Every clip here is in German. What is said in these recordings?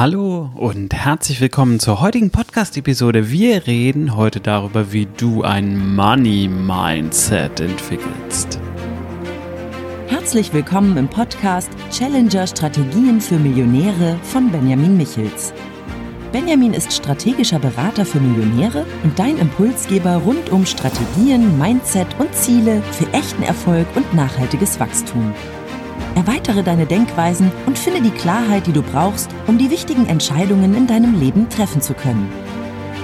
Hallo und herzlich willkommen zur heutigen Podcast-Episode. Wir reden heute darüber, wie du ein Money-Mindset entwickelst. Herzlich willkommen im Podcast Challenger Strategien für Millionäre von Benjamin Michels. Benjamin ist strategischer Berater für Millionäre und dein Impulsgeber rund um Strategien, Mindset und Ziele für echten Erfolg und nachhaltiges Wachstum. Erweitere deine Denkweisen und finde die Klarheit, die du brauchst, um die wichtigen Entscheidungen in deinem Leben treffen zu können.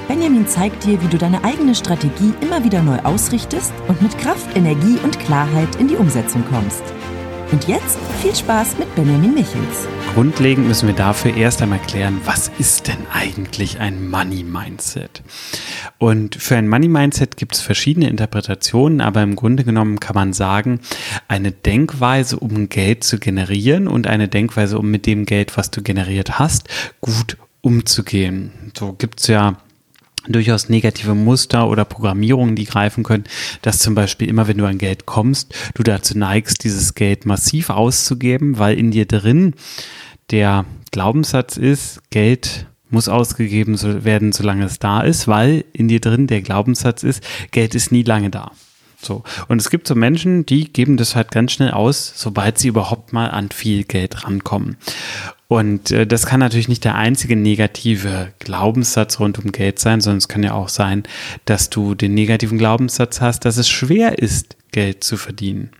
Benjamin zeigt dir, wie du deine eigene Strategie immer wieder neu ausrichtest und mit Kraft, Energie und Klarheit in die Umsetzung kommst. Und jetzt viel Spaß mit Benjamin Michels. Grundlegend müssen wir dafür erst einmal klären, was ist denn eigentlich ein Money Mindset? Und für ein Money Mindset gibt es verschiedene Interpretationen, aber im Grunde genommen kann man sagen, eine Denkweise, um Geld zu generieren und eine Denkweise, um mit dem Geld, was du generiert hast, gut umzugehen. So gibt es ja durchaus negative Muster oder Programmierungen, die greifen können, dass zum Beispiel immer, wenn du an Geld kommst, du dazu neigst, dieses Geld massiv auszugeben, weil in dir drin der Glaubenssatz ist, Geld muss ausgegeben werden, solange es da ist, weil in dir drin der Glaubenssatz ist, Geld ist nie lange da. So. Und es gibt so Menschen, die geben das halt ganz schnell aus, sobald sie überhaupt mal an viel Geld rankommen. Und äh, das kann natürlich nicht der einzige negative Glaubenssatz rund um Geld sein, sondern es kann ja auch sein, dass du den negativen Glaubenssatz hast, dass es schwer ist, Geld zu verdienen.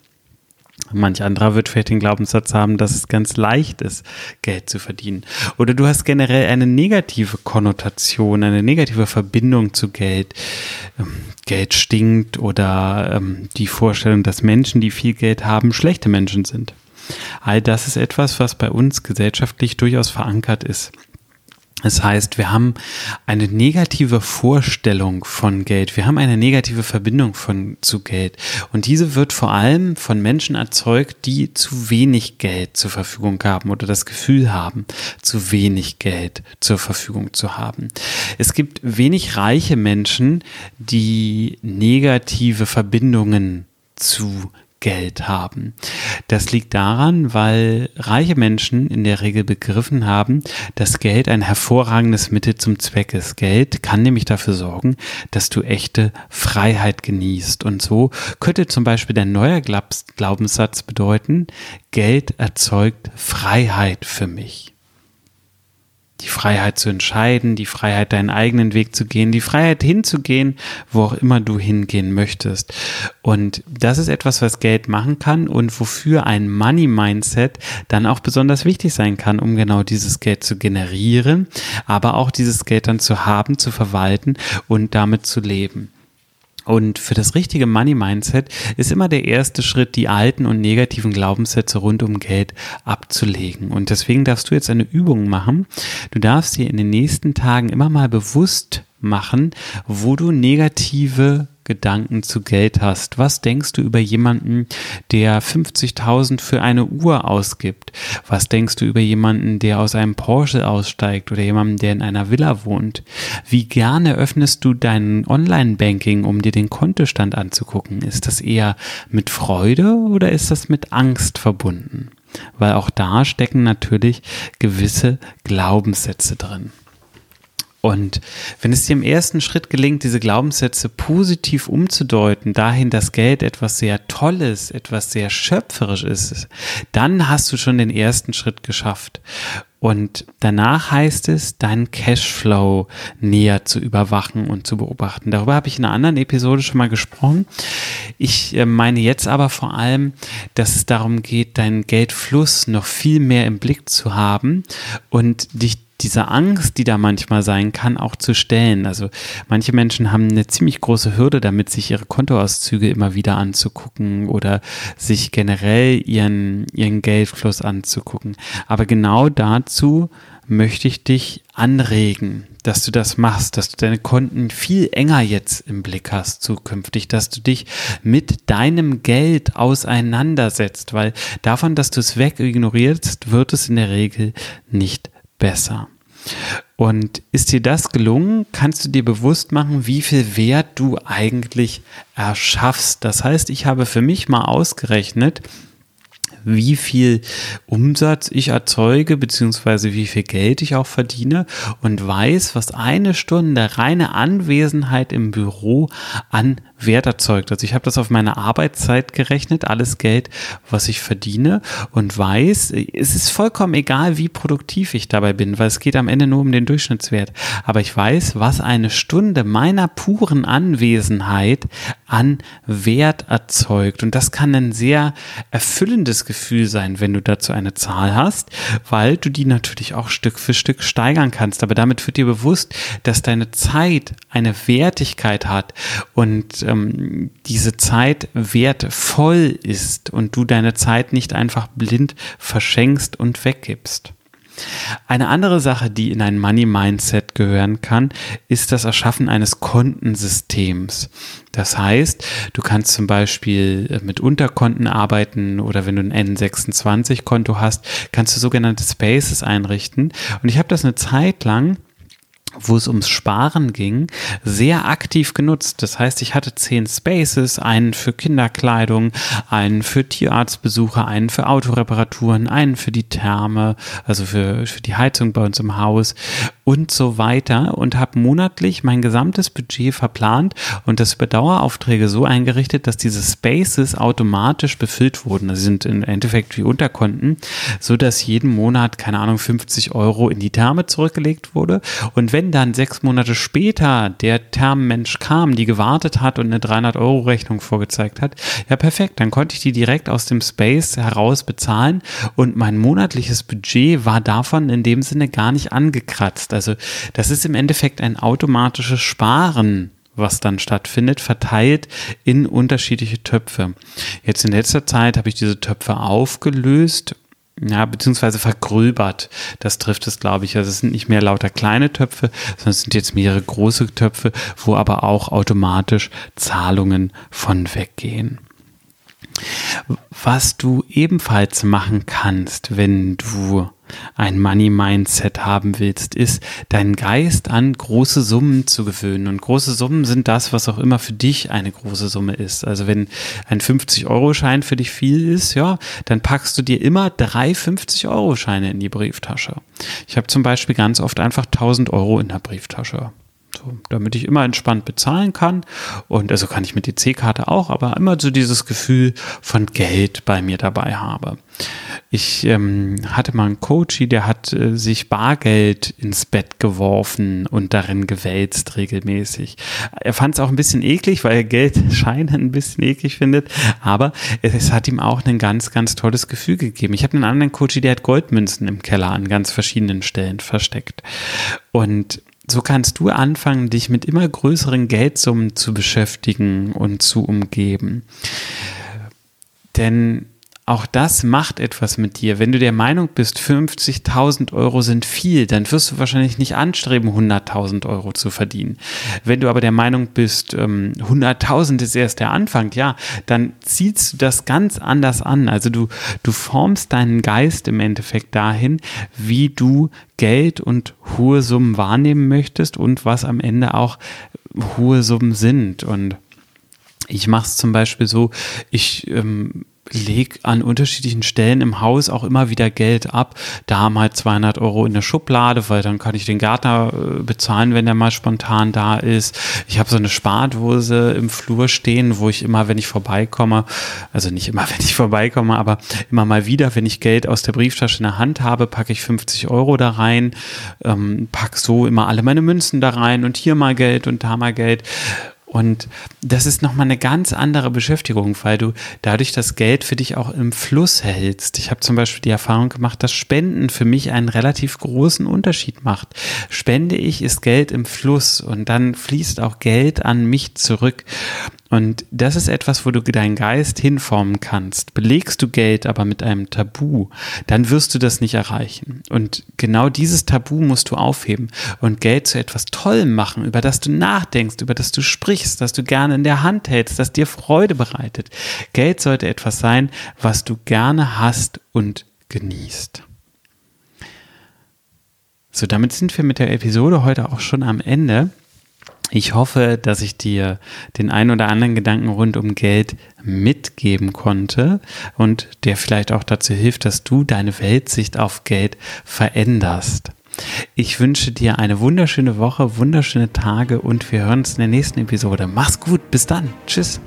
Manch anderer wird vielleicht den Glaubenssatz haben, dass es ganz leicht ist, Geld zu verdienen. Oder du hast generell eine negative Konnotation, eine negative Verbindung zu Geld. Ähm, Geld stinkt oder ähm, die Vorstellung, dass Menschen, die viel Geld haben, schlechte Menschen sind. All das ist etwas, was bei uns gesellschaftlich durchaus verankert ist. Das heißt, wir haben eine negative Vorstellung von Geld. Wir haben eine negative Verbindung von, zu Geld. Und diese wird vor allem von Menschen erzeugt, die zu wenig Geld zur Verfügung haben oder das Gefühl haben, zu wenig Geld zur Verfügung zu haben. Es gibt wenig reiche Menschen, die negative Verbindungen zu Geld haben. Das liegt daran, weil reiche Menschen in der Regel begriffen haben, dass Geld ein hervorragendes Mittel zum Zweck ist. Geld kann nämlich dafür sorgen, dass du echte Freiheit genießt. Und so könnte zum Beispiel der neue Glaubenssatz bedeuten, Geld erzeugt Freiheit für mich die Freiheit zu entscheiden, die Freiheit, deinen eigenen Weg zu gehen, die Freiheit hinzugehen, wo auch immer du hingehen möchtest. Und das ist etwas, was Geld machen kann und wofür ein Money Mindset dann auch besonders wichtig sein kann, um genau dieses Geld zu generieren, aber auch dieses Geld dann zu haben, zu verwalten und damit zu leben. Und für das richtige Money Mindset ist immer der erste Schritt, die alten und negativen Glaubenssätze rund um Geld abzulegen. Und deswegen darfst du jetzt eine Übung machen. Du darfst dir in den nächsten Tagen immer mal bewusst machen, wo du negative Gedanken zu Geld hast. Was denkst du über jemanden, der 50.000 für eine Uhr ausgibt? Was denkst du über jemanden, der aus einem Porsche aussteigt oder jemanden, der in einer Villa wohnt? Wie gerne öffnest du dein Online-Banking, um dir den Kontostand anzugucken? Ist das eher mit Freude oder ist das mit Angst verbunden? Weil auch da stecken natürlich gewisse Glaubenssätze drin. Und wenn es dir im ersten Schritt gelingt, diese Glaubenssätze positiv umzudeuten, dahin, dass Geld etwas sehr Tolles, etwas sehr schöpferisch ist, dann hast du schon den ersten Schritt geschafft. Und danach heißt es, deinen Cashflow näher zu überwachen und zu beobachten. Darüber habe ich in einer anderen Episode schon mal gesprochen. Ich äh, meine jetzt aber vor allem, dass es darum geht, deinen Geldfluss noch viel mehr im Blick zu haben und dich diese Angst, die da manchmal sein kann, auch zu stellen. Also manche Menschen haben eine ziemlich große Hürde damit, sich ihre Kontoauszüge immer wieder anzugucken oder sich generell ihren, ihren Geldfluss anzugucken. Aber genau dazu möchte ich dich anregen, dass du das machst, dass du deine Konten viel enger jetzt im Blick hast zukünftig, dass du dich mit deinem Geld auseinandersetzt, weil davon, dass du es wegignorierst, wird es in der Regel nicht besser. Und ist dir das gelungen, kannst du dir bewusst machen, wie viel Wert du eigentlich erschaffst. Das heißt, ich habe für mich mal ausgerechnet, wie viel Umsatz ich erzeuge, beziehungsweise wie viel Geld ich auch verdiene und weiß, was eine Stunde reine Anwesenheit im Büro an Wert erzeugt. Also ich habe das auf meine Arbeitszeit gerechnet, alles Geld, was ich verdiene und weiß, es ist vollkommen egal, wie produktiv ich dabei bin, weil es geht am Ende nur um den Durchschnittswert. Aber ich weiß, was eine Stunde meiner puren Anwesenheit an Wert erzeugt. Und das kann ein sehr erfüllendes Gefühl sein, wenn du dazu eine Zahl hast, weil du die natürlich auch Stück für Stück steigern kannst. Aber damit wird dir bewusst, dass deine Zeit eine Wertigkeit hat und ähm, diese Zeit wertvoll ist und du deine Zeit nicht einfach blind verschenkst und weggibst. Eine andere Sache, die in ein Money Mindset gehören kann, ist das Erschaffen eines Kontensystems. Das heißt, du kannst zum Beispiel mit Unterkonten arbeiten oder wenn du ein N26-Konto hast, kannst du sogenannte Spaces einrichten. Und ich habe das eine Zeit lang wo es ums Sparen ging, sehr aktiv genutzt. Das heißt, ich hatte zehn Spaces, einen für Kinderkleidung, einen für Tierarztbesuche, einen für Autoreparaturen, einen für die Therme, also für, für die Heizung bei uns im Haus und so weiter und habe monatlich mein gesamtes Budget verplant und das über Daueraufträge so eingerichtet, dass diese Spaces automatisch befüllt wurden. Das sind im Endeffekt wie Unterkonten, so dass jeden Monat, keine Ahnung, 50 Euro in die Therme zurückgelegt wurde und wenn dann sechs Monate später der Termmensch kam, die gewartet hat und eine 300-Euro-Rechnung vorgezeigt hat, ja perfekt, dann konnte ich die direkt aus dem Space heraus bezahlen und mein monatliches Budget war davon in dem Sinne gar nicht angekratzt. Also das ist im Endeffekt ein automatisches Sparen was dann stattfindet, verteilt in unterschiedliche Töpfe. Jetzt in letzter Zeit habe ich diese Töpfe aufgelöst ja, beziehungsweise vergröbert. Das trifft es, glaube ich. Also es sind nicht mehr lauter kleine Töpfe, sondern es sind jetzt mehrere große Töpfe, wo aber auch automatisch Zahlungen von weggehen. Was du ebenfalls machen kannst, wenn du ein Money Mindset haben willst, ist deinen Geist an große Summen zu gewöhnen. Und große Summen sind das, was auch immer für dich eine große Summe ist. Also wenn ein 50-Euro-Schein für dich viel ist, ja, dann packst du dir immer drei 50-Euro-Scheine in die Brieftasche. Ich habe zum Beispiel ganz oft einfach 1000 Euro in der Brieftasche. Damit ich immer entspannt bezahlen kann. Und also kann ich mit EC-Karte auch, aber immer so dieses Gefühl von Geld bei mir dabei habe. Ich ähm, hatte mal einen Coach, der hat äh, sich Bargeld ins Bett geworfen und darin gewälzt regelmäßig. Er fand es auch ein bisschen eklig, weil er Geldscheine ein bisschen eklig findet, aber es, es, hat ihm auch ein ganz, ganz tolles Gefühl gegeben. Ich habe einen anderen Coach, der hat Goldmünzen im Keller an ganz verschiedenen Stellen versteckt. Und so kannst du anfangen, dich mit immer größeren Geldsummen zu beschäftigen und zu umgeben. Denn auch das macht etwas mit dir. Wenn du der Meinung bist, 50.000 Euro sind viel, dann wirst du wahrscheinlich nicht anstreben, 100.000 Euro zu verdienen. Wenn du aber der Meinung bist, 100.000 ähm, ist erst der Anfang, ja, dann ziehst du das ganz anders an. Also du, du formst deinen Geist im Endeffekt dahin, wie du Geld und hohe Summen wahrnehmen möchtest und was am Ende auch hohe Summen sind. Und ich mache es zum Beispiel so, ich ähm, leg an unterschiedlichen Stellen im Haus auch immer wieder Geld ab. Da mal 200 Euro in der Schublade, weil dann kann ich den Gärtner äh, bezahlen, wenn der mal spontan da ist. Ich habe so eine Spardose im Flur stehen, wo ich immer, wenn ich vorbeikomme, also nicht immer, wenn ich vorbeikomme, aber immer mal wieder, wenn ich Geld aus der Brieftasche in der Hand habe, packe ich 50 Euro da rein, ähm, pack so immer alle meine Münzen da rein und hier mal Geld und da mal Geld. Und das ist nochmal eine ganz andere Beschäftigung, weil du dadurch das Geld für dich auch im Fluss hältst. Ich habe zum Beispiel die Erfahrung gemacht, dass Spenden für mich einen relativ großen Unterschied macht. Spende ich, ist Geld im Fluss und dann fließt auch Geld an mich zurück. Und das ist etwas, wo du deinen Geist hinformen kannst. Belegst du Geld aber mit einem Tabu, dann wirst du das nicht erreichen. Und genau dieses Tabu musst du aufheben und Geld zu etwas Tollem machen, über das du nachdenkst, über das du sprichst, das du gerne in der Hand hältst, das dir Freude bereitet. Geld sollte etwas sein, was du gerne hast und genießt. So, damit sind wir mit der Episode heute auch schon am Ende. Ich hoffe, dass ich dir den ein oder anderen Gedanken rund um Geld mitgeben konnte und der vielleicht auch dazu hilft, dass du deine Weltsicht auf Geld veränderst. Ich wünsche dir eine wunderschöne Woche, wunderschöne Tage und wir hören uns in der nächsten Episode. Mach's gut, bis dann. Tschüss.